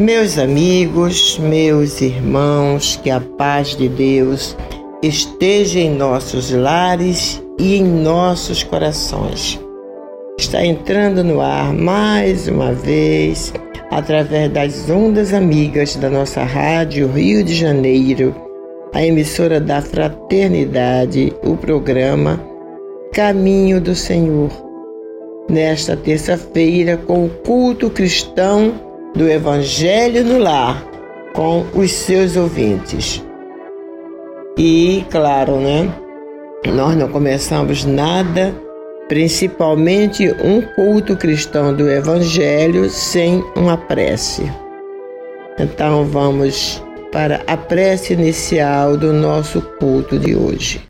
Meus amigos, meus irmãos, que a paz de Deus esteja em nossos lares e em nossos corações. Está entrando no ar mais uma vez, através das ondas amigas da nossa rádio Rio de Janeiro, a emissora da Fraternidade, o programa Caminho do Senhor. Nesta terça-feira, com o culto cristão do Evangelho no Lar com os seus ouvintes. E, claro, né? Nós não começamos nada, principalmente um culto cristão do Evangelho, sem uma prece. Então vamos para a prece inicial do nosso culto de hoje.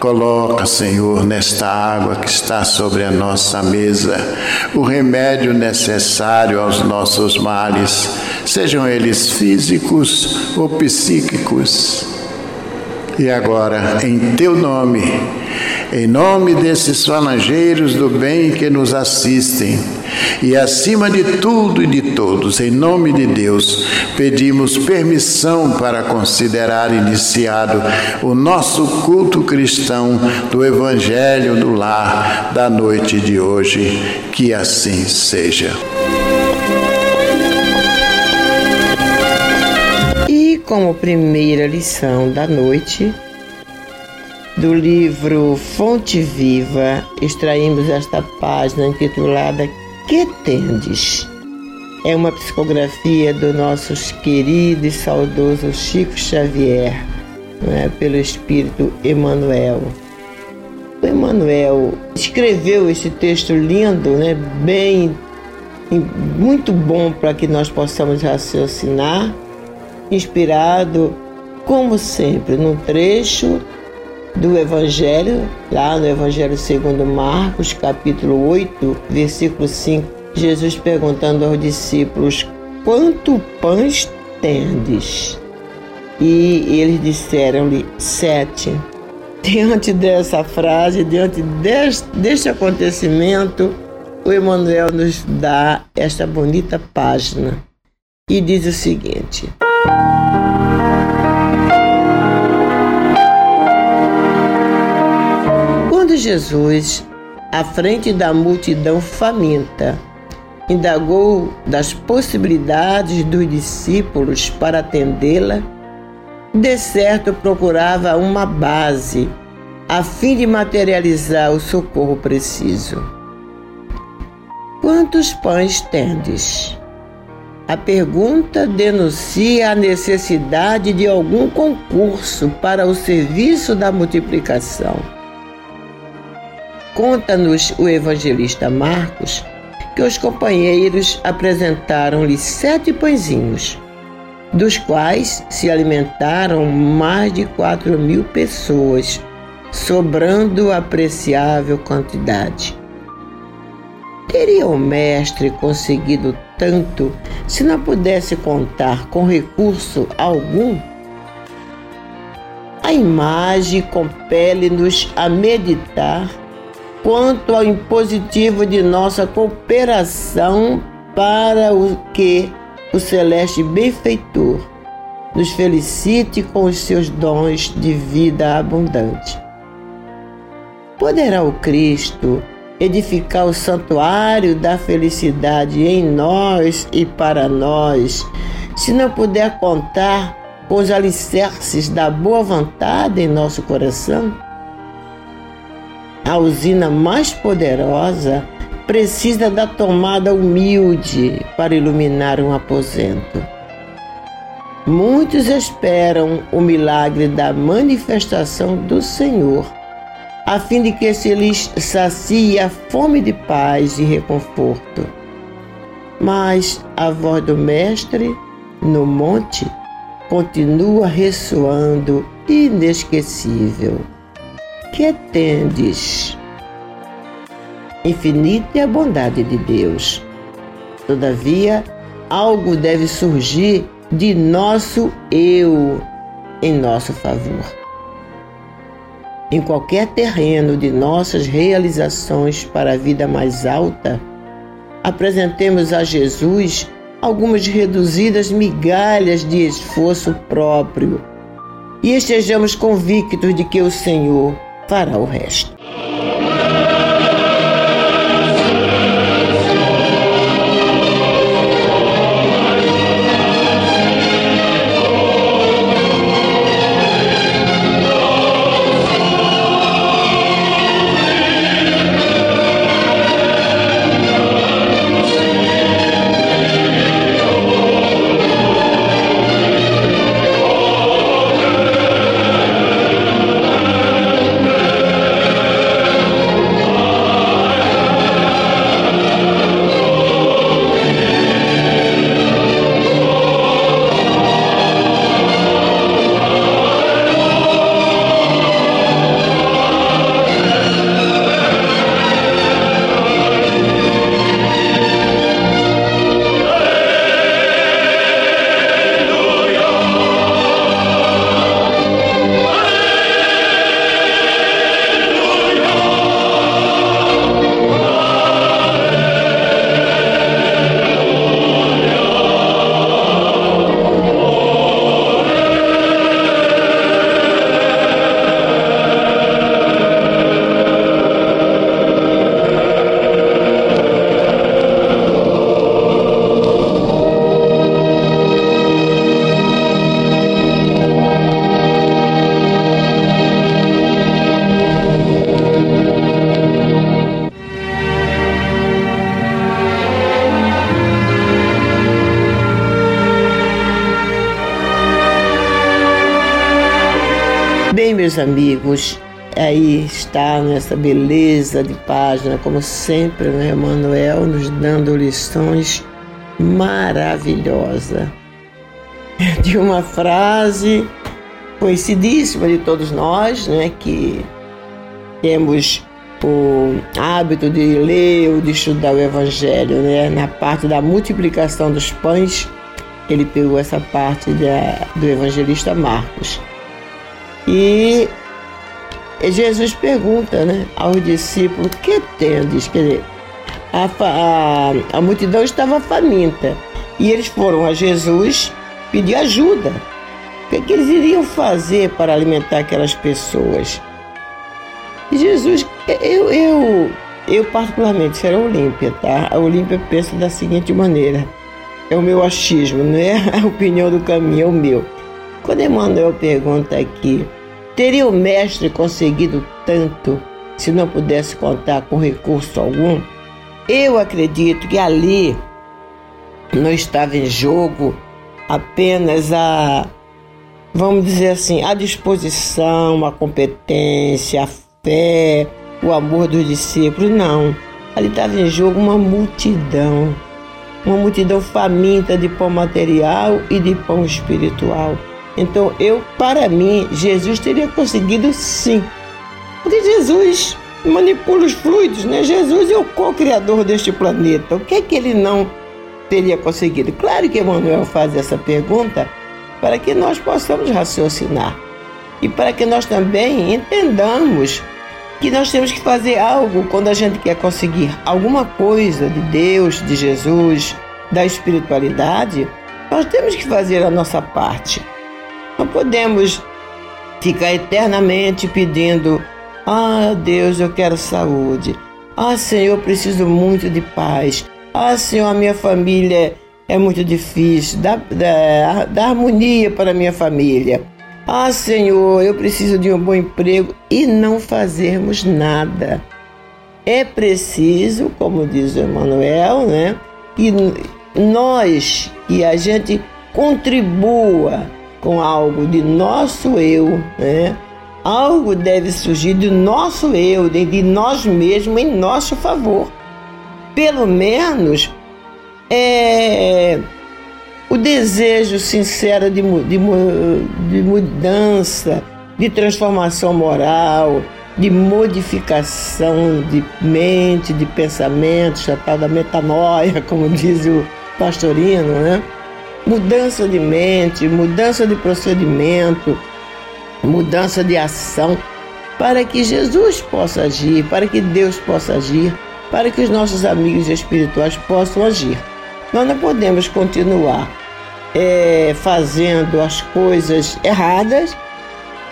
Coloca, Senhor, nesta água que está sobre a nossa mesa, o remédio necessário aos nossos males, sejam eles físicos ou psíquicos. E agora, em teu nome, em nome desses falangeiros do bem que nos assistem, e acima de tudo e de todos, em nome de Deus, pedimos permissão para considerar iniciado o nosso culto cristão do Evangelho do Lar da noite de hoje. Que assim seja. Como primeira lição da noite, do livro Fonte Viva, extraímos esta página intitulada Que Tendes? É uma psicografia do nosso querido e saudoso Chico Xavier, né, pelo espírito Emmanuel. O Emmanuel escreveu esse texto lindo, né, bem, muito bom para que nós possamos raciocinar, inspirado, como sempre, num trecho do Evangelho, lá no Evangelho segundo Marcos, capítulo 8, versículo 5, Jesus perguntando aos discípulos: Quanto pães tendes? E eles disseram-lhe: Sete. Diante dessa frase, diante deste, acontecimento, o Emmanuel nos dá esta bonita página e diz o seguinte: Jesus, à frente da multidão faminta, indagou das possibilidades dos discípulos para atendê-la, de certo procurava uma base a fim de materializar o socorro preciso. Quantos pães tendes? A pergunta denuncia a necessidade de algum concurso para o serviço da multiplicação. Conta-nos o evangelista Marcos que os companheiros apresentaram-lhe sete pãezinhos, dos quais se alimentaram mais de quatro mil pessoas, sobrando apreciável quantidade. Teria o mestre conseguido tanto se não pudesse contar com recurso algum? A imagem compele-nos a meditar quanto ao impositivo de nossa cooperação para o que o celeste benfeitor nos felicite com os seus dons de vida abundante. Poderá o Cristo edificar o santuário da felicidade em nós e para nós, se não puder contar com os alicerces da boa vontade em nosso coração? A usina mais poderosa precisa da tomada humilde para iluminar um aposento. Muitos esperam o milagre da manifestação do Senhor, a fim de que se lhes sacie a fome de paz e reconforto. Mas a voz do Mestre no monte continua ressoando inesquecível que tendes? Infinita é a bondade de Deus. Todavia, algo deve surgir de nosso eu em nosso favor. Em qualquer terreno de nossas realizações para a vida mais alta, apresentemos a Jesus algumas reduzidas migalhas de esforço próprio e estejamos convictos de que o Senhor fará o resto. Amigos, aí está nessa beleza de página, como sempre, né, Manuel nos dando lições maravilhosas. De uma frase conhecidíssima de todos nós, né, que temos o hábito de ler ou de estudar o Evangelho, né, na parte da multiplicação dos pães, ele pegou essa parte da, do evangelista Marcos. E Jesus pergunta né, aos discípulos: que tendes? Quer dizer, a, a, a multidão estava faminta e eles foram a Jesus pedir ajuda. O que, que eles iriam fazer para alimentar aquelas pessoas? E Jesus, eu, eu, eu particularmente, será Olímpia, tá? A Olímpia pensa da seguinte maneira: é o meu achismo, não é a opinião do caminho, é o meu. Quando Emmanuel pergunta aqui, teria o mestre conseguido tanto se não pudesse contar com recurso algum? Eu acredito que ali não estava em jogo apenas a, vamos dizer assim, a disposição, a competência, a fé, o amor dos discípulos, não. Ali estava em jogo uma multidão, uma multidão faminta de pão material e de pão espiritual. Então, eu, para mim, Jesus teria conseguido sim. Porque Jesus manipula os fluidos, né? Jesus é o co-criador deste planeta. O que é que ele não teria conseguido? Claro que Emmanuel faz essa pergunta para que nós possamos raciocinar e para que nós também entendamos que nós temos que fazer algo quando a gente quer conseguir alguma coisa de Deus, de Jesus, da espiritualidade, nós temos que fazer a nossa parte. Não podemos ficar eternamente pedindo: Ah, Deus, eu quero saúde. Ah, Senhor, eu preciso muito de paz. Ah, Senhor, a minha família é muito difícil. Dá, dá, dá harmonia para a minha família. Ah, Senhor, eu preciso de um bom emprego e não fazermos nada. É preciso, como diz o Emanuel, né, que nós, que a gente contribua com algo de nosso eu, né? Algo deve surgir do nosso eu, de nós mesmos em nosso favor. Pelo menos é, o desejo sincero de, de, de mudança, de transformação moral, de modificação de mente, de pensamentos, a tal da metanoia, como diz o pastorino, né? Mudança de mente, mudança de procedimento, mudança de ação, para que Jesus possa agir, para que Deus possa agir, para que os nossos amigos espirituais possam agir. Nós não podemos continuar é, fazendo as coisas erradas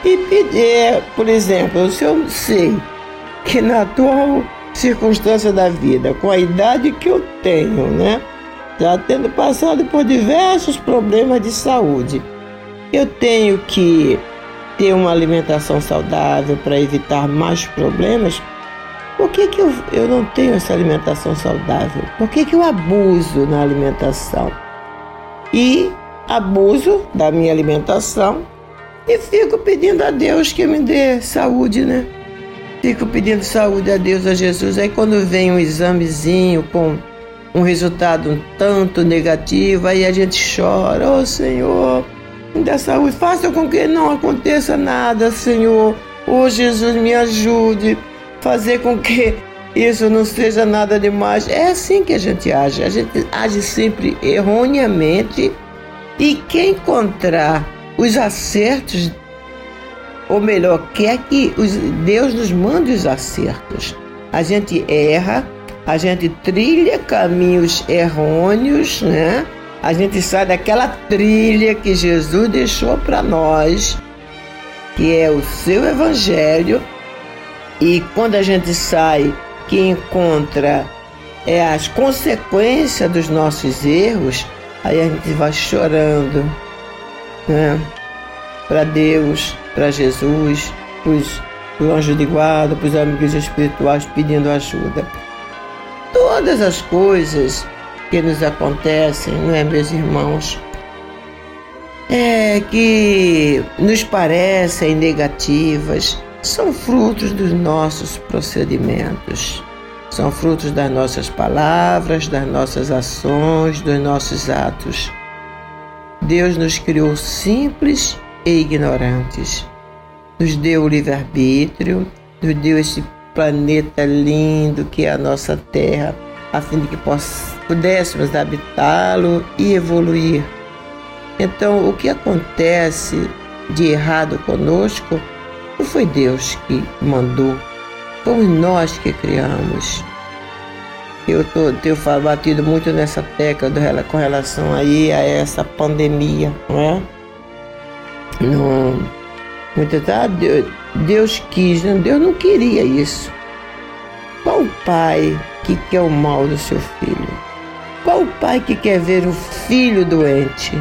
e pedir, por exemplo, se eu sei que na atual circunstância da vida, com a idade que eu tenho, né, já tendo passado por diversos problemas de saúde, eu tenho que ter uma alimentação saudável para evitar mais problemas. Por que, que eu, eu não tenho essa alimentação saudável? Por que, que eu abuso na alimentação? e abuso da minha alimentação e fico pedindo a Deus que me dê saúde, né? Fico pedindo saúde a Deus, a Jesus. Aí quando vem um examezinho com um resultado um tanto negativo, aí a gente chora, oh, Senhor, me dá saúde, faça com que não aconteça nada, Senhor. Oh, Jesus, me ajude, fazer com que isso não seja nada demais. É assim que a gente age. A gente age sempre erroneamente. E quem encontrar os acertos, ou melhor, quer que Deus nos mande os acertos. A gente erra, a gente trilha caminhos errôneos, né? A gente sai daquela trilha que Jesus deixou para nós, que é o seu evangelho. E quando a gente sai que encontra é, as consequências dos nossos erros, aí a gente vai chorando né? para Deus, para Jesus, para os anjos de guarda, para os amigos espirituais pedindo ajuda. Todas as coisas que nos acontecem, não é, meus irmãos? é, que nos parecem negativas são frutos dos nossos procedimentos, são frutos das nossas palavras, das nossas ações, dos nossos atos. Deus nos criou simples e ignorantes, nos deu o livre-arbítrio, nos deu esse planeta lindo que é a nossa Terra, a fim de que pudéssemos habitá-lo e evoluir então, o que acontece de errado conosco não foi Deus que mandou, fomos nós que criamos. Eu tô, tenho batido muito nessa tecla do, com relação aí a essa pandemia, não é? Não, muito, tá? Deus, Deus quis, não, Deus não queria isso. Qual pai que quer o mal do seu filho? Qual pai que quer ver o filho doente?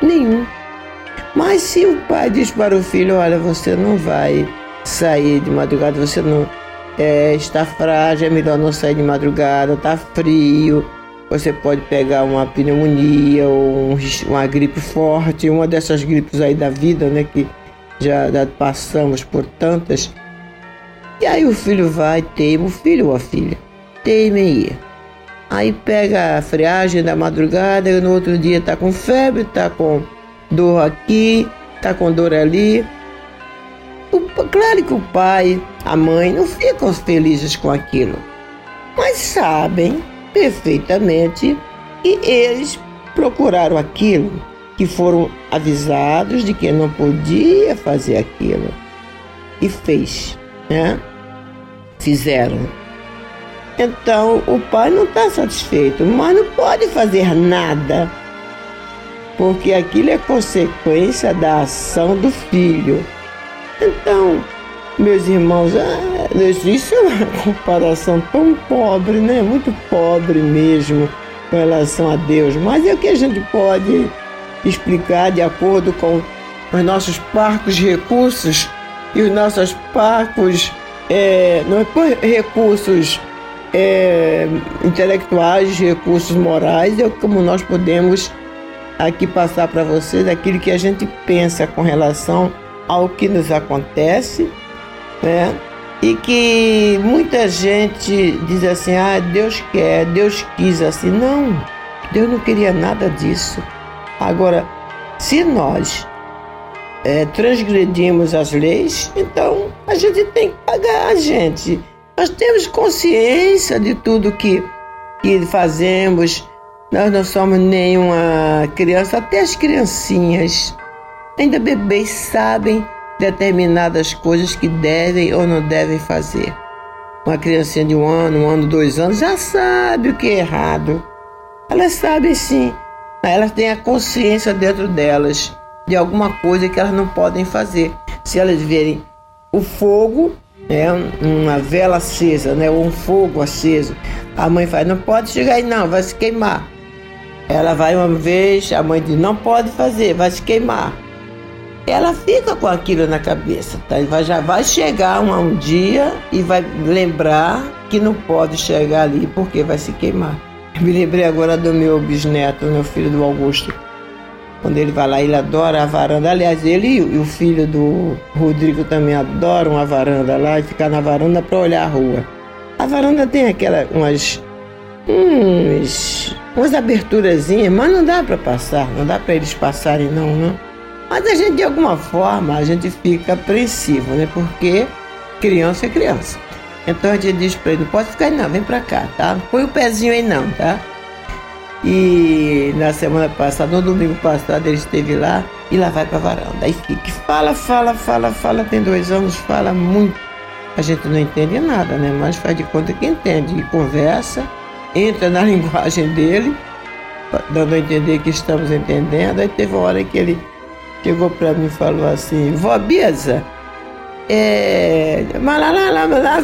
Nenhum. Mas se o pai diz para o filho, olha, você não vai sair de madrugada, você não é, está frágil, é melhor não sair de madrugada, está frio, você pode pegar uma pneumonia ou um, uma gripe forte, uma dessas gripes aí da vida, né, que já, já passamos por tantas. E aí o filho vai, teima, o filho ou a filha, teima ir. Aí pega a friagem da madrugada e no outro dia tá com febre, tá com dor aqui, tá com dor ali. O, claro que o pai, a mãe não ficam felizes com aquilo, mas sabem perfeitamente que eles procuraram aquilo, que foram avisados de que não podia fazer aquilo e fez, né? Fizeram. Então o pai não está satisfeito, mas não pode fazer nada, porque aquilo é consequência da ação do filho. Então, meus irmãos, ah, isso é uma comparação tão pobre, né? Muito pobre mesmo com relação a Deus, mas é o que a gente pode explicar de acordo com os nossos parcos recursos e os nossos parcos é, não é, recursos é, intelectuais, recursos morais, é como nós podemos aqui passar para vocês aquilo que a gente pensa com relação ao que nos acontece, né? E que muita gente diz assim: ah, Deus quer, Deus quis assim. Não, Deus não queria nada disso. Agora, se nós é, transgredimos as leis, então a gente tem que pagar a gente. Nós temos consciência de tudo que, que fazemos. Nós não somos nenhuma criança, até as criancinhas, ainda bebês, sabem determinadas coisas que devem ou não devem fazer. Uma criancinha de um ano, um ano, dois anos, já sabe o que é errado. Elas sabem sim, elas têm a consciência dentro delas de alguma coisa que elas não podem fazer. Se elas verem o fogo, é uma vela acesa, né, ou um fogo aceso. A mãe fala, não pode chegar aí não, vai se queimar. Ela vai uma vez, a mãe diz, não pode fazer, vai se queimar. Ela fica com aquilo na cabeça, tá? já vai chegar um, um dia e vai lembrar que não pode chegar ali porque vai se queimar. Me lembrei agora do meu bisneto, meu filho do Augusto quando ele vai lá, ele adora a varanda. Aliás, ele e o filho do Rodrigo também adoram a varanda lá e ficar na varanda para olhar a rua. A varanda tem aquela umas uns, umas aberturazinhas, mas não dá para passar, não dá para eles passarem não, não. Mas a gente de alguma forma a gente fica apreensivo, né? Porque criança é criança. Então gente diz para ele, não pode ficar aí não, vem para cá, tá? Põe o pezinho aí não, tá? E na semana passada, no domingo passado, ele esteve lá e lá vai para a varanda. Aí fica, fala, fala, fala, fala, tem dois anos, fala muito. A gente não entende nada, né? Mas faz de conta que entende. E conversa, entra na linguagem dele, dando a entender que estamos entendendo. Aí teve uma hora que ele chegou para mim e falou assim, vó Biza, é...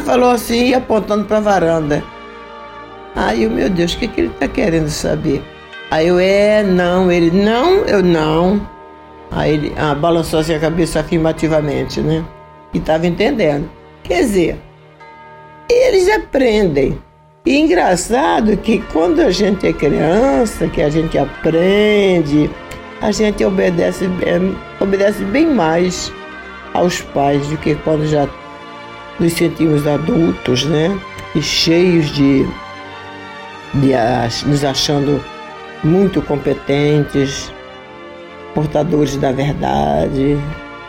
Falou assim, apontando para a varanda. Aí eu, meu Deus, o que, que ele está querendo saber? Aí eu, é, não, ele, não, eu não. Aí ele ah, balançou assim a cabeça afirmativamente, né? E estava entendendo. Quer dizer, eles aprendem. E engraçado que quando a gente é criança, que a gente aprende, a gente obedece, é, obedece bem mais aos pais do que quando já nos sentimos adultos, né? E cheios de, de nos achando muito competentes, portadores da verdade,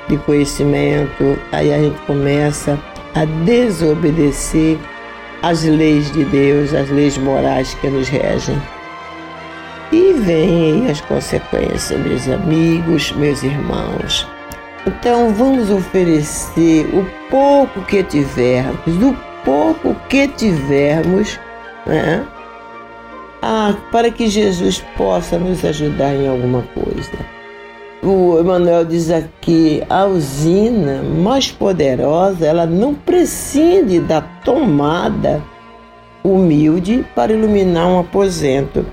de conhecimento. Aí a gente começa a desobedecer as leis de Deus, as leis morais que nos regem. E vem aí as consequências, meus amigos, meus irmãos. Então vamos oferecer o pouco que tivermos, o pouco que tivermos, né? Ah, para que Jesus possa nos ajudar em alguma coisa. O Emmanuel diz aqui, a usina mais poderosa, ela não prescinde da tomada humilde para iluminar um aposento.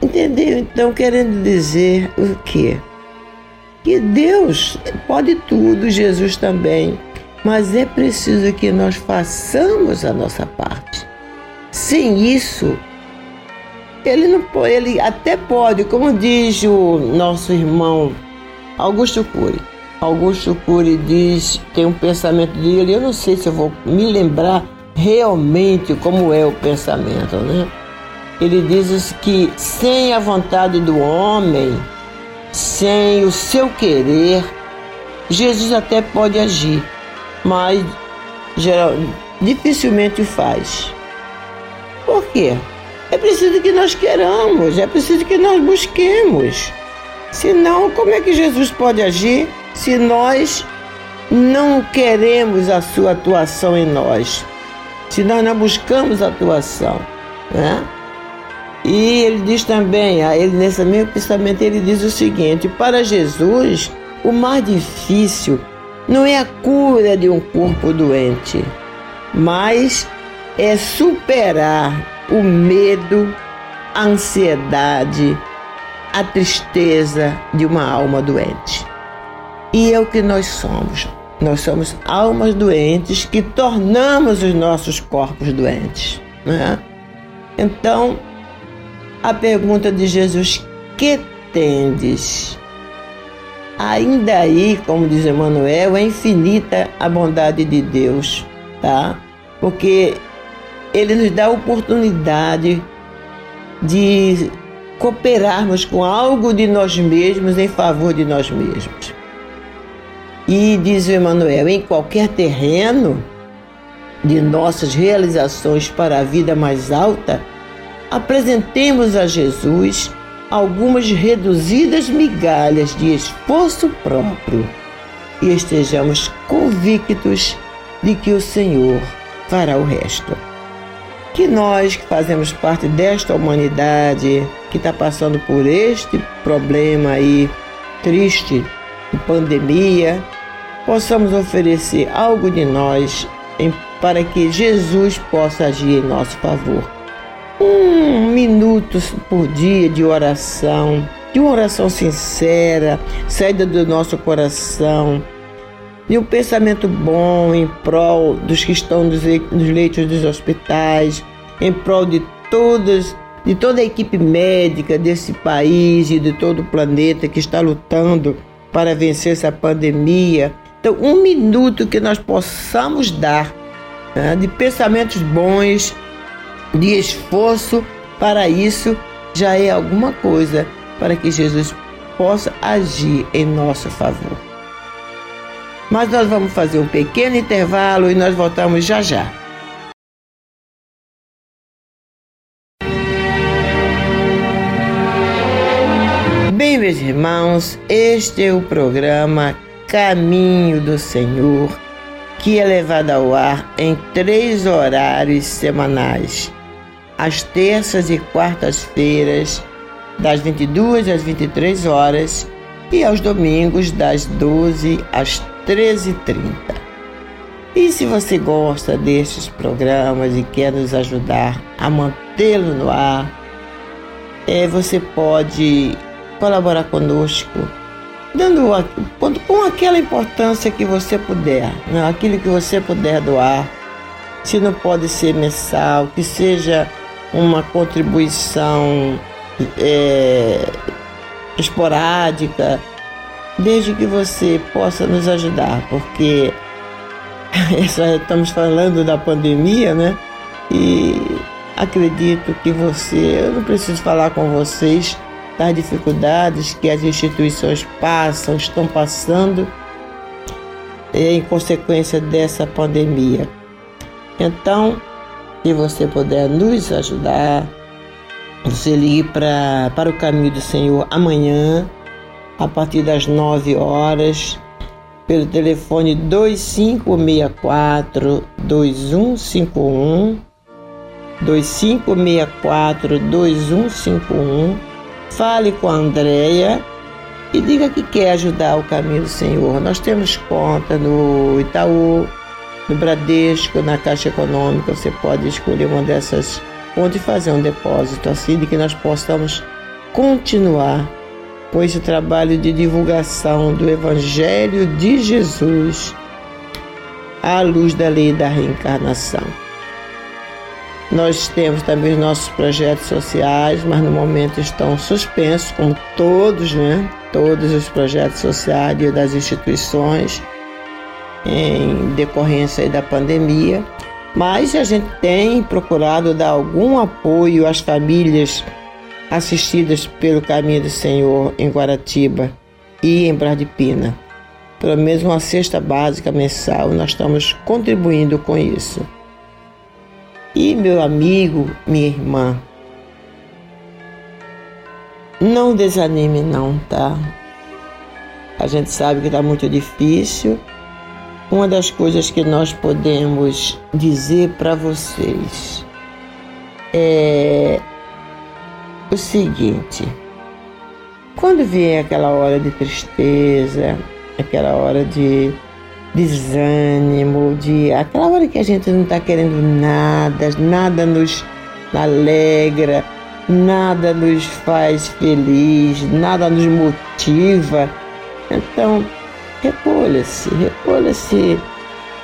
Entendeu? Então, querendo dizer o quê? Que Deus pode tudo, Jesus também, mas é preciso que nós façamos a nossa parte. Sem isso, ele não ele até pode, como diz o nosso irmão Augusto Cury. Augusto Cury diz, tem um pensamento dele, eu não sei se eu vou me lembrar realmente como é o pensamento, né? Ele diz que sem a vontade do homem, sem o seu querer, Jesus até pode agir, mas geral, dificilmente o faz. Por quê? É preciso que nós queiramos, é preciso que nós busquemos. Senão, como é que Jesus pode agir se nós não queremos a sua atuação em nós? Se nós não buscamos a atuação, né? E ele diz também, ele nesse mesmo pensamento, ele diz o seguinte: para Jesus, o mais difícil não é a cura de um corpo doente, mas é superar o medo, a ansiedade, a tristeza de uma alma doente. E é o que nós somos. Nós somos almas doentes que tornamos os nossos corpos doentes. Né? Então, a pergunta de Jesus: que tendes? Ainda aí, como diz Emmanuel, é infinita a bondade de Deus, tá? Porque ele nos dá a oportunidade de cooperarmos com algo de nós mesmos em favor de nós mesmos. E diz Emmanuel, em qualquer terreno de nossas realizações para a vida mais alta, apresentemos a Jesus algumas reduzidas migalhas de esforço próprio e estejamos convictos de que o Senhor fará o resto que nós que fazemos parte desta humanidade que está passando por este problema aí triste, de pandemia, possamos oferecer algo de nós em, para que Jesus possa agir em nosso favor. Um minuto por dia de oração, de uma oração sincera, saída do nosso coração, de um pensamento bom em prol dos que estão nos leitos dos hospitais, em prol de todas de toda a equipe médica desse país e de todo o planeta que está lutando para vencer essa pandemia. Então, um minuto que nós possamos dar né, de pensamentos bons, de esforço para isso, já é alguma coisa para que Jesus possa agir em nosso favor. Mas nós vamos fazer um pequeno intervalo e nós voltamos já já. Bem, meus irmãos, este é o programa Caminho do Senhor, que é levado ao ar em três horários semanais, às terças e quartas-feiras, das 22 às 23 horas, e aos domingos, das 12 às 13h30. E se você gosta destes programas e quer nos ajudar a mantê-lo no ar, é, você pode colaborar conosco, dando com aquela importância que você puder, né? aquilo que você puder doar. Se não pode ser mensal, que seja uma contribuição é, esporádica, desde que você possa nos ajudar, porque estamos falando da pandemia, né? E acredito que você, eu não preciso falar com vocês das dificuldades que as instituições passam, estão passando em consequência dessa pandemia. Então, se você puder nos ajudar, você ligue pra, para o caminho do Senhor amanhã, a partir das 9 horas, pelo telefone 2564 2151 2564 2151. Fale com a Andrea e diga que quer ajudar o caminho do Senhor. Nós temos conta no Itaú, no Bradesco, na Caixa Econômica. Você pode escolher uma dessas contas e fazer um depósito assim de que nós possamos continuar com esse trabalho de divulgação do Evangelho de Jesus à luz da lei da reencarnação. Nós temos também os nossos projetos sociais, mas no momento estão suspensos, como todos, né? Todos os projetos sociais e das instituições em decorrência da pandemia. Mas a gente tem procurado dar algum apoio às famílias assistidas pelo Caminho do Senhor em Guaratiba e em Bradipina. Pelo menos uma cesta básica mensal, nós estamos contribuindo com isso. E meu amigo, minha irmã, não desanime não, tá? A gente sabe que está muito difícil. Uma das coisas que nós podemos dizer para vocês é o seguinte: quando vier aquela hora de tristeza, aquela hora de desânimo, de aquela hora que a gente não está querendo nada, nada nos alegra, nada nos faz feliz, nada nos motiva. Então, recolha-se, recolha-se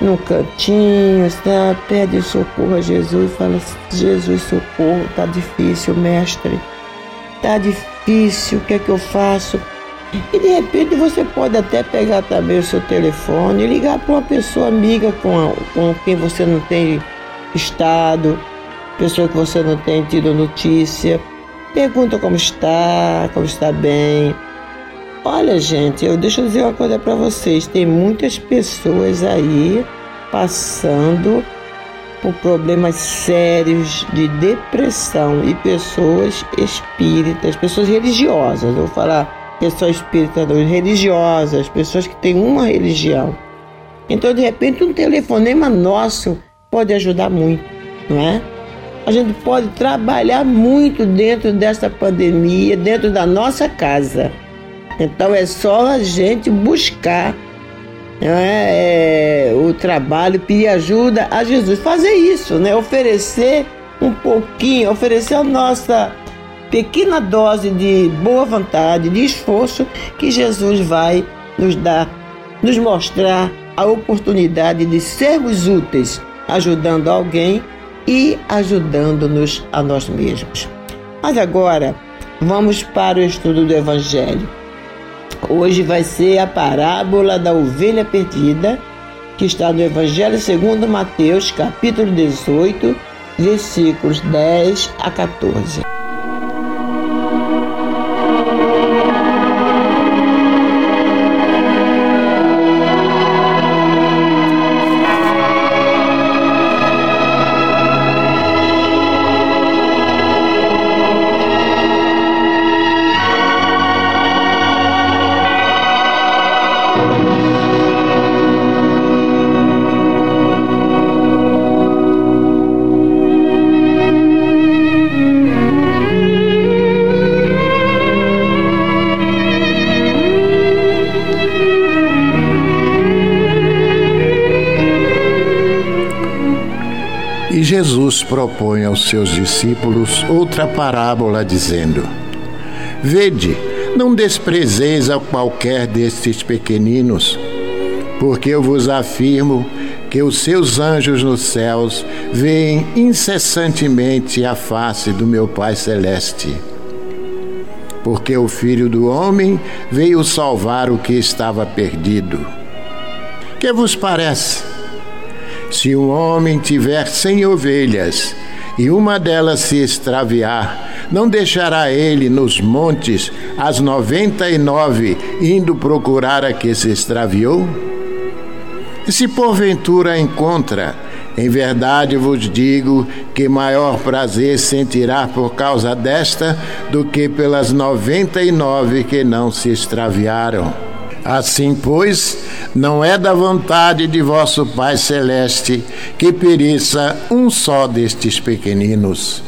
num cantinho, está, pede socorro a Jesus, fala, Jesus, socorro, tá difícil, mestre, tá difícil, o que é que eu faço? E de repente você pode até pegar também o seu telefone e ligar para uma pessoa amiga com, a, com quem você não tem estado, pessoa que você não tem tido notícia. Pergunta como está, como está bem. Olha, gente, eu deixa eu dizer uma coisa para vocês. Tem muitas pessoas aí passando por problemas sérios de depressão e pessoas espíritas, pessoas religiosas. Vou falar pessoas espíritas, religiosas, pessoas que têm uma religião. Então, de repente, um telefonema nosso pode ajudar muito, não é? A gente pode trabalhar muito dentro dessa pandemia, dentro da nossa casa. Então é só a gente buscar é, é, o trabalho, pedir ajuda a Jesus. Fazer isso, né? Oferecer um pouquinho, oferecer a nossa pequena dose de boa vontade, de esforço que Jesus vai nos dar, nos mostrar a oportunidade de sermos úteis, ajudando alguém e ajudando-nos a nós mesmos. Mas agora, vamos para o estudo do Evangelho. Hoje vai ser a parábola da ovelha perdida, que está no Evangelho segundo Mateus, capítulo 18, versículos 10 a 14. Jesus propõe aos seus discípulos outra parábola, dizendo: Vede, não desprezeis a qualquer destes pequeninos, porque eu vos afirmo que os seus anjos nos céus veem incessantemente a face do meu Pai Celeste. porque o Filho do Homem veio salvar o que estava perdido. Que vos parece? Se um homem tiver cem ovelhas e uma delas se extraviar, não deixará ele nos montes as noventa e nove indo procurar a que se extraviou? E se porventura encontra, em verdade vos digo que maior prazer sentirá por causa desta do que pelas noventa e nove que não se extraviaram. Assim, pois, não é da vontade de vosso Pai Celeste que pereça um só destes pequeninos.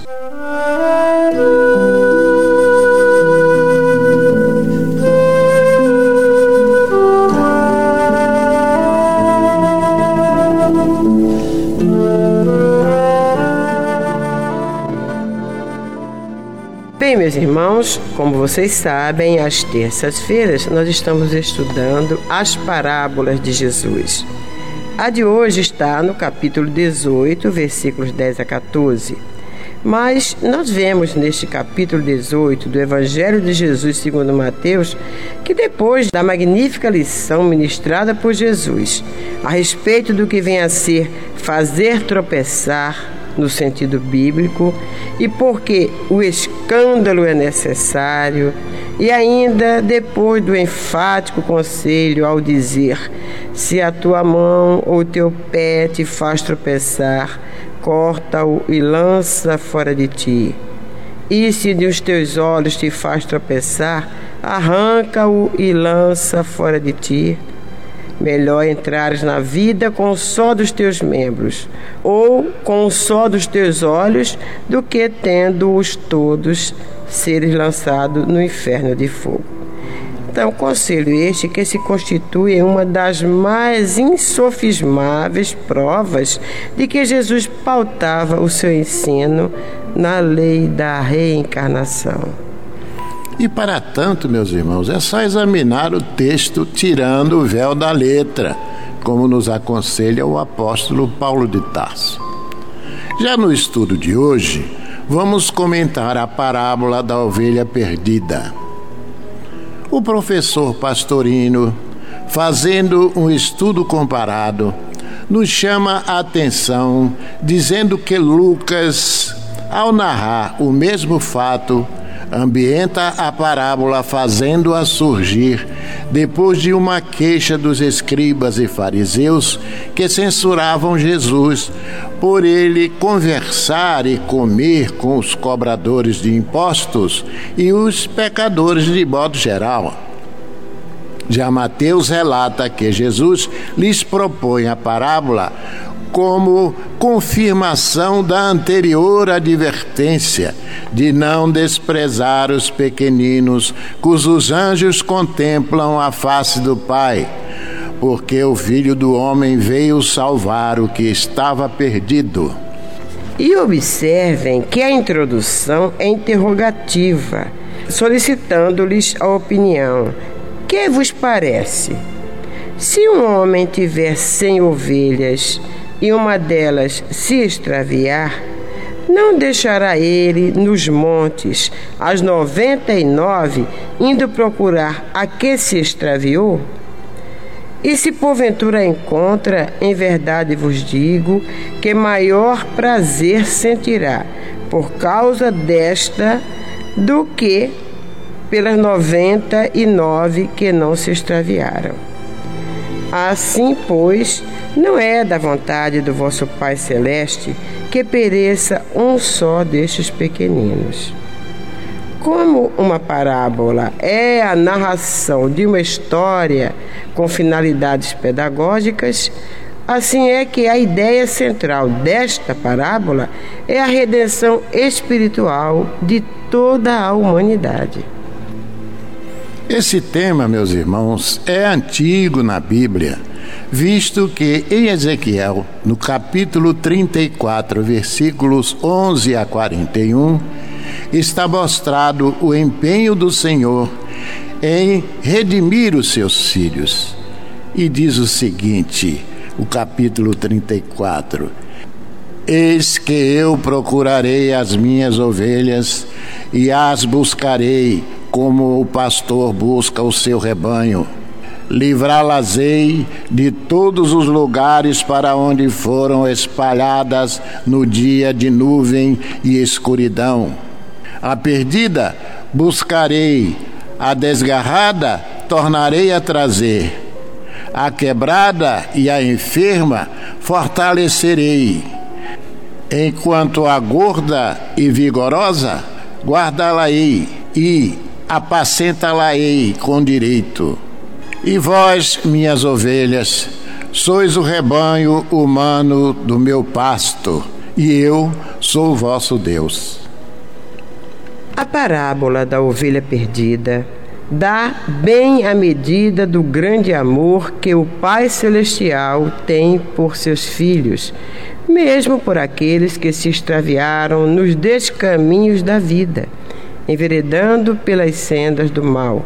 Bem, meus irmãos, como vocês sabem, às terças-feiras nós estamos estudando as parábolas de Jesus. A de hoje está no capítulo 18, versículos 10 a 14. Mas nós vemos neste capítulo 18 do Evangelho de Jesus segundo Mateus que depois da magnífica lição ministrada por Jesus a respeito do que vem a ser fazer tropeçar no sentido bíblico e porque o escândalo é necessário, e ainda depois do enfático conselho ao dizer: se a tua mão ou teu pé te faz tropeçar, corta-o e lança fora de ti. E se de os teus olhos te faz tropeçar, arranca-o e lança fora de ti. Melhor entrares na vida com o só dos teus membros, ou com o só dos teus olhos, do que tendo-os todos seres lançado no inferno de fogo. Então, conselho este que se constitui uma das mais insofismáveis provas de que Jesus pautava o seu ensino na lei da reencarnação. E para tanto, meus irmãos, é só examinar o texto tirando o véu da letra, como nos aconselha o apóstolo Paulo de Tarso. Já no estudo de hoje, vamos comentar a parábola da ovelha perdida. O professor Pastorino, fazendo um estudo comparado, nos chama a atenção dizendo que Lucas, ao narrar o mesmo fato, ambienta a parábola fazendo-a surgir depois de uma queixa dos escribas e fariseus que censuravam Jesus por ele conversar e comer com os cobradores de impostos e os pecadores de modo geral. Já Mateus relata que Jesus lhes propõe a parábola como confirmação da anterior advertência de não desprezar os pequeninos, cujos anjos contemplam a face do Pai, porque o Filho do Homem veio salvar o que estava perdido. E observem que a introdução é interrogativa, solicitando-lhes a opinião. Que vos parece? Se um homem tiver cem ovelhas e uma delas se extraviar, não deixará ele nos montes as noventa e nove indo procurar a que se extraviou? E se porventura encontra, em verdade vos digo, que maior prazer sentirá por causa desta do que pelas noventa e nove que não se extraviaram. Assim, pois, não é da vontade do vosso Pai Celeste que pereça um só destes pequeninos. Como uma parábola é a narração de uma história com finalidades pedagógicas, assim é que a ideia central desta parábola é a redenção espiritual de toda a humanidade. Esse tema, meus irmãos, é antigo na Bíblia visto que em Ezequiel, no capítulo 34, versículos 11 a 41, está mostrado o empenho do Senhor em redimir os seus filhos. E diz o seguinte, o capítulo 34: Eis que eu procurarei as minhas ovelhas e as buscarei como o pastor busca o seu rebanho. Livrá-las-ei de todos os lugares para onde foram espalhadas no dia de nuvem e escuridão. A perdida buscarei, a desgarrada tornarei a trazer. A quebrada e a enferma fortalecerei. Enquanto a gorda e vigorosa, guardá-la-ei e apacenta-la-ei com direito. E vós, minhas ovelhas, sois o rebanho humano do meu pasto, e eu sou vosso Deus. A parábola da ovelha perdida dá bem a medida do grande amor que o Pai Celestial tem por seus filhos, mesmo por aqueles que se extraviaram nos descaminhos da vida, enveredando pelas sendas do mal.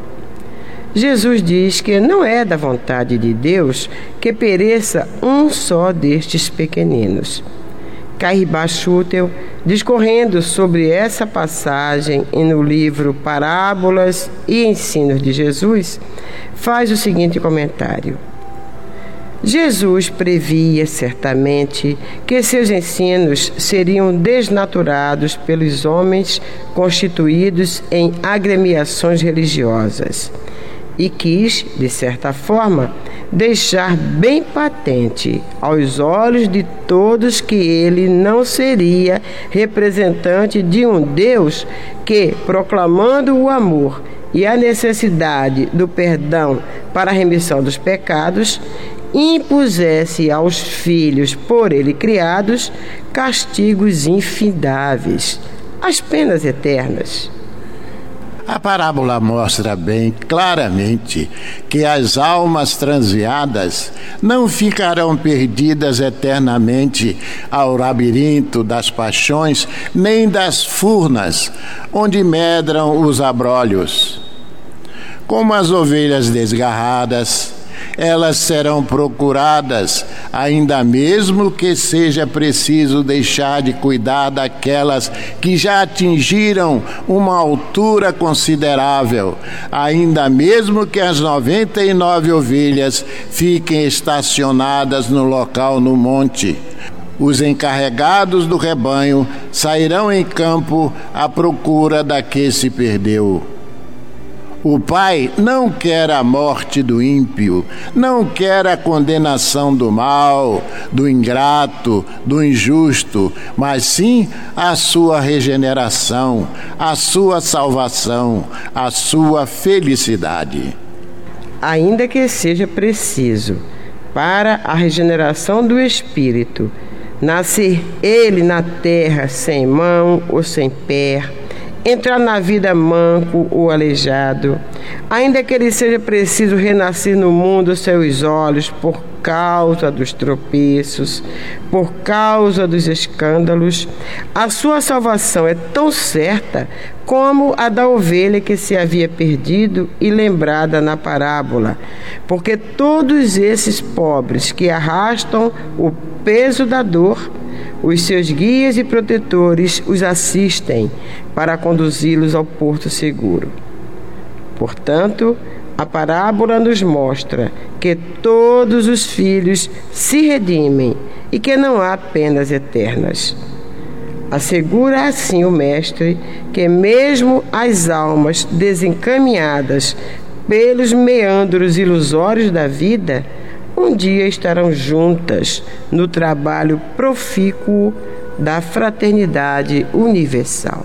Jesus diz que não é da vontade de Deus que pereça um só destes pequeninos. Carriba Schutel, discorrendo sobre essa passagem e no livro Parábolas e Ensinos de Jesus, faz o seguinte comentário. Jesus previa certamente que seus ensinos seriam desnaturados pelos homens constituídos em agremiações religiosas e quis, de certa forma, deixar bem patente aos olhos de todos que ele não seria representante de um Deus que, proclamando o amor e a necessidade do perdão para a remissão dos pecados, impusesse aos filhos por ele criados castigos infindáveis, as penas eternas. A parábola mostra bem claramente que as almas transviadas não ficarão perdidas eternamente ao labirinto das paixões, nem das furnas onde medram os abrolhos. Como as ovelhas desgarradas, elas serão procuradas, ainda mesmo que seja preciso deixar de cuidar daquelas que já atingiram uma altura considerável, ainda mesmo que as 99 ovelhas fiquem estacionadas no local no monte. Os encarregados do rebanho sairão em campo à procura da que se perdeu. O Pai não quer a morte do ímpio, não quer a condenação do mal, do ingrato, do injusto, mas sim a sua regeneração, a sua salvação, a sua felicidade. Ainda que seja preciso, para a regeneração do espírito, nascer ele na terra sem mão ou sem pé, entrar na vida manco ou aleijado, ainda que ele seja preciso renascer no mundo seus olhos por causa dos tropeços, por causa dos escândalos, a sua salvação é tão certa como a da ovelha que se havia perdido e lembrada na parábola, porque todos esses pobres que arrastam o peso da dor os seus guias e protetores os assistem para conduzi-los ao porto seguro. Portanto, a parábola nos mostra que todos os filhos se redimem e que não há penas eternas. Assegura assim o Mestre que, mesmo as almas desencaminhadas pelos meandros ilusórios da vida, um dia estarão juntas no trabalho profícuo da fraternidade universal.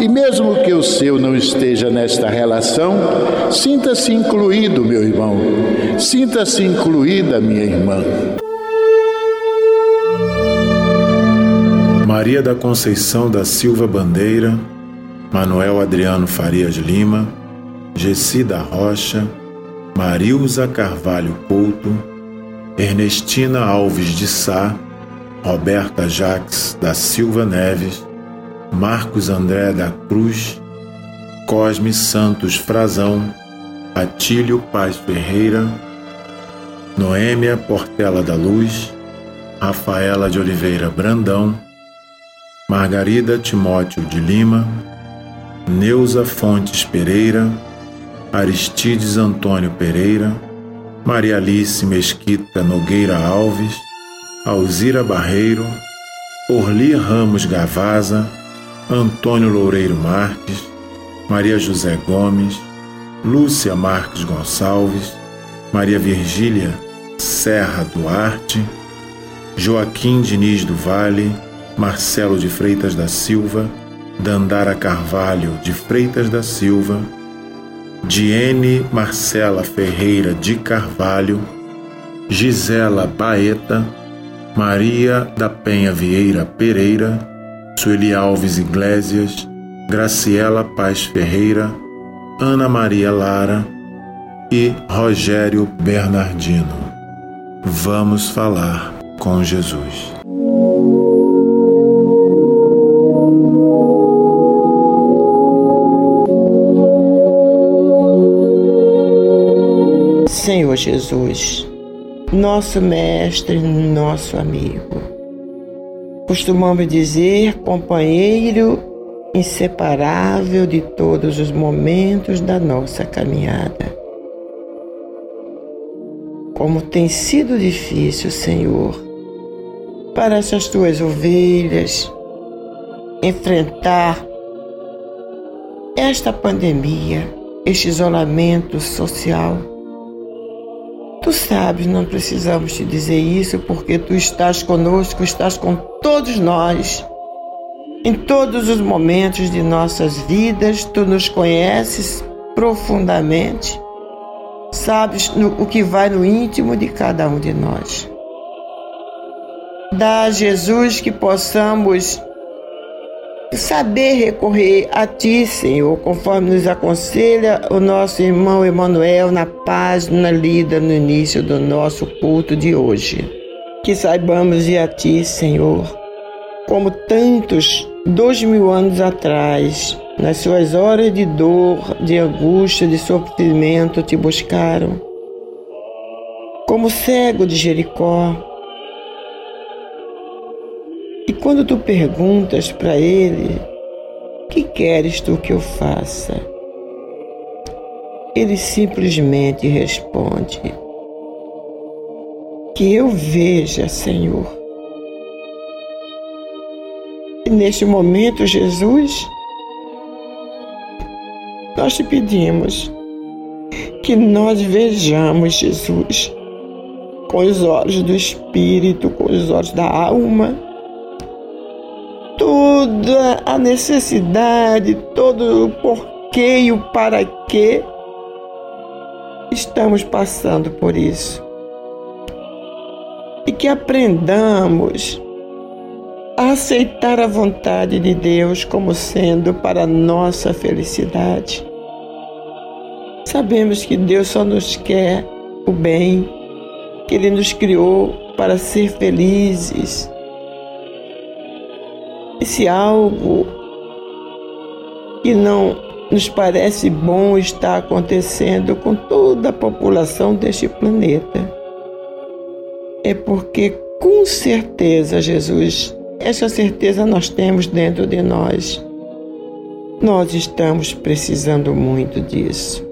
e, mesmo que o seu não esteja nesta relação, sinta-se incluído, meu irmão, sinta-se incluída, minha irmã. Maria da Conceição da Silva Bandeira, Manuel Adriano Farias Lima, Gessi da Rocha, Marilza Carvalho Couto, Ernestina Alves de Sá, Roberta Jaques da Silva Neves, Marcos André da Cruz, Cosme Santos Frazão, Atílio Paz Ferreira, Noêmia Portela da Luz, Rafaela de Oliveira Brandão, Margarida Timóteo de Lima, Neuza Fontes Pereira, Aristides Antônio Pereira, Maria Alice Mesquita Nogueira Alves, Alzira Barreiro, Orli Ramos Gavaza, Antônio Loureiro Marques, Maria José Gomes, Lúcia Marques Gonçalves, Maria Virgília Serra Duarte, Joaquim Diniz do Vale, Marcelo de Freitas da Silva, Dandara Carvalho de Freitas da Silva, Diene Marcela Ferreira de Carvalho, Gisela Baeta, Maria da Penha Vieira Pereira, Sueli Alves Iglesias, Graciela Paz Ferreira, Ana Maria Lara e Rogério Bernardino. Vamos falar com Jesus. Senhor Jesus, nosso mestre, nosso amigo. Costumamos dizer companheiro inseparável de todos os momentos da nossa caminhada. Como tem sido difícil, Senhor, para essas tuas ovelhas enfrentar esta pandemia, este isolamento social Tu sabes, não precisamos te dizer isso, porque tu estás conosco, estás com todos nós. Em todos os momentos de nossas vidas, tu nos conheces profundamente. Sabes no, o que vai no íntimo de cada um de nós. Dá a Jesus que possamos saber recorrer a Ti, Senhor, conforme nos aconselha o nosso irmão Emanuel na página lida no início do nosso culto de hoje. Que saibamos ir a Ti, Senhor, como tantos dois mil anos atrás, nas suas horas de dor, de angústia, de sofrimento, te buscaram. Como cego de Jericó, e quando tu perguntas para ele, que queres tu que eu faça? Ele simplesmente responde: Que eu veja, Senhor. E neste momento, Jesus, nós te pedimos que nós vejamos Jesus com os olhos do Espírito, com os olhos da alma, toda a necessidade, todo o porquê e o para quê estamos passando por isso. E que aprendamos a aceitar a vontade de Deus como sendo para nossa felicidade. Sabemos que Deus só nos quer o bem, que Ele nos criou para ser felizes. E se algo que não nos parece bom está acontecendo com toda a população deste planeta, é porque com certeza Jesus essa certeza nós temos dentro de nós. Nós estamos precisando muito disso.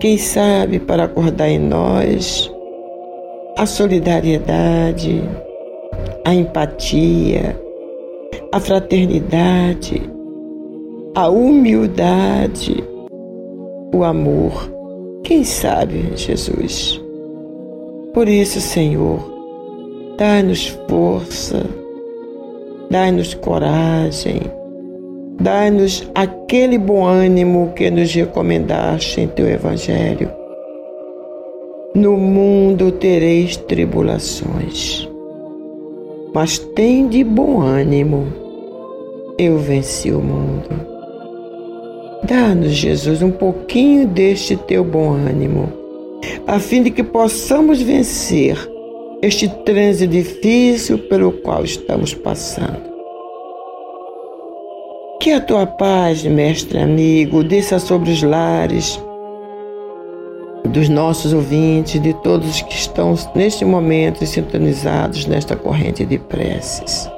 Quem sabe para acordar em nós a solidariedade, a empatia, a fraternidade, a humildade, o amor. Quem sabe, Jesus? Por isso, Senhor, Dai-nos força, dai-nos coragem, dai-nos aquele bom ânimo que nos recomendaste em teu Evangelho. No mundo tereis tribulações, mas tem de bom ânimo, eu venci o mundo. Dá-nos, Jesus, um pouquinho deste teu bom ânimo, a fim de que possamos vencer este trânsito difícil pelo qual estamos passando. Que a tua paz, mestre amigo, desça sobre os lares dos nossos ouvintes, de todos que estão neste momento sintonizados nesta corrente de preces.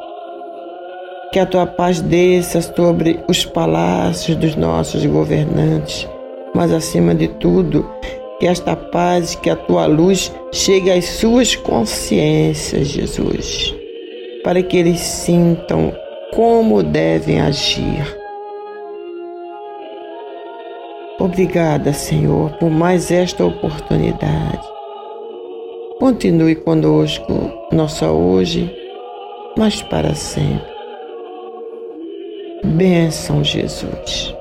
Que a tua paz desça sobre os palácios dos nossos governantes, mas acima de tudo, que esta paz, que a tua luz chegue às suas consciências, Jesus, para que eles sintam como devem agir. Obrigada, Senhor, por mais esta oportunidade. Continue conosco, nossa hoje, mas para sempre. Bênção, Jesus.